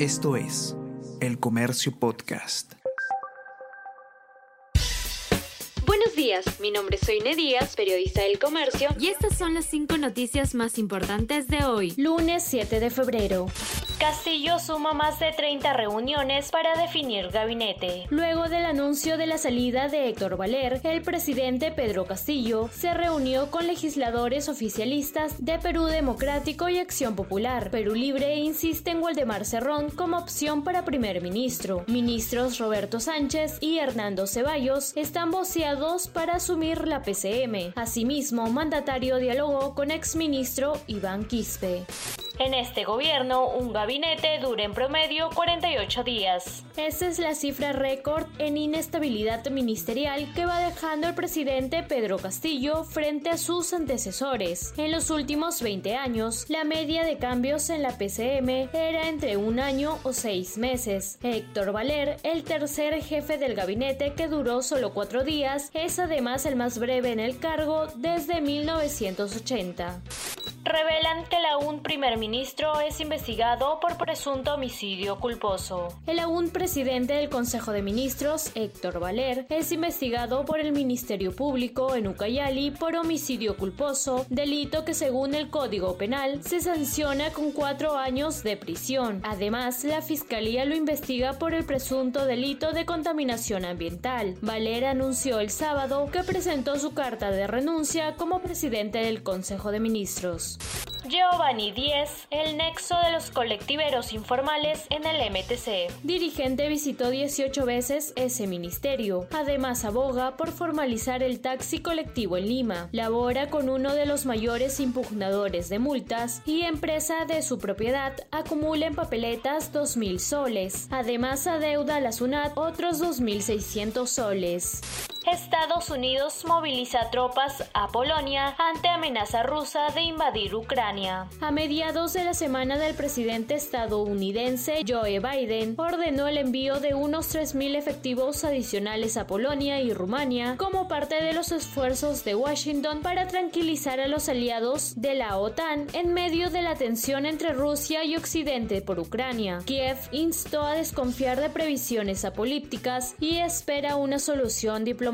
Esto es El Comercio Podcast. Buenos días, mi nombre es Soine Díaz, periodista del Comercio, y estas son las cinco noticias más importantes de hoy, lunes 7 de febrero. Castillo suma más de 30 reuniones para definir gabinete. Luego del anuncio de la salida de Héctor Valer, el presidente Pedro Castillo se reunió con legisladores oficialistas de Perú Democrático y Acción Popular. Perú Libre insiste en Waldemar Cerrón como opción para primer ministro. Ministros Roberto Sánchez y Hernando Ceballos están voceados para asumir la PCM. Asimismo, mandatario dialogó con exministro Iván Quispe. En este gobierno, un gabinete dura en promedio 48 días. Esta es la cifra récord en inestabilidad ministerial que va dejando el presidente Pedro Castillo frente a sus antecesores. En los últimos 20 años, la media de cambios en la PCM era entre un año o seis meses. Héctor Valer, el tercer jefe del gabinete que duró solo cuatro días, es además el más breve en el cargo desde 1980 revelan que el aún primer ministro es investigado por presunto homicidio culposo. El aún presidente del Consejo de Ministros, Héctor Valer, es investigado por el Ministerio Público en Ucayali por homicidio culposo, delito que según el Código Penal se sanciona con cuatro años de prisión. Además, la Fiscalía lo investiga por el presunto delito de contaminación ambiental. Valer anunció el sábado que presentó su carta de renuncia como presidente del Consejo de Ministros. Giovanni Díez, el nexo de los colectiveros informales en el MTC. Dirigente visitó 18 veces ese ministerio. Además aboga por formalizar el taxi colectivo en Lima. Labora con uno de los mayores impugnadores de multas y empresa de su propiedad acumula en papeletas 2.000 soles. Además adeuda a la SUNAT otros 2.600 soles. Estados Unidos moviliza tropas a Polonia ante amenaza rusa de invadir Ucrania. A mediados de la semana del presidente estadounidense Joe Biden ordenó el envío de unos 3.000 efectivos adicionales a Polonia y Rumania como parte de los esfuerzos de Washington para tranquilizar a los aliados de la OTAN en medio de la tensión entre Rusia y Occidente por Ucrania. Kiev instó a desconfiar de previsiones apolípticas y espera una solución diplomática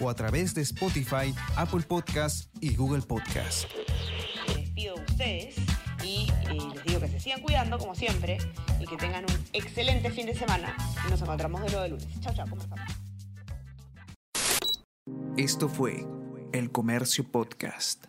o a través de Spotify, Apple Podcast y Google Podcast. Les despido de ustedes y eh, les digo que se sigan cuidando como siempre y que tengan un excelente fin de semana y nos encontramos de nuevo el lunes. Chao, chao, ¿cómo están? Esto fue El Comercio Podcast.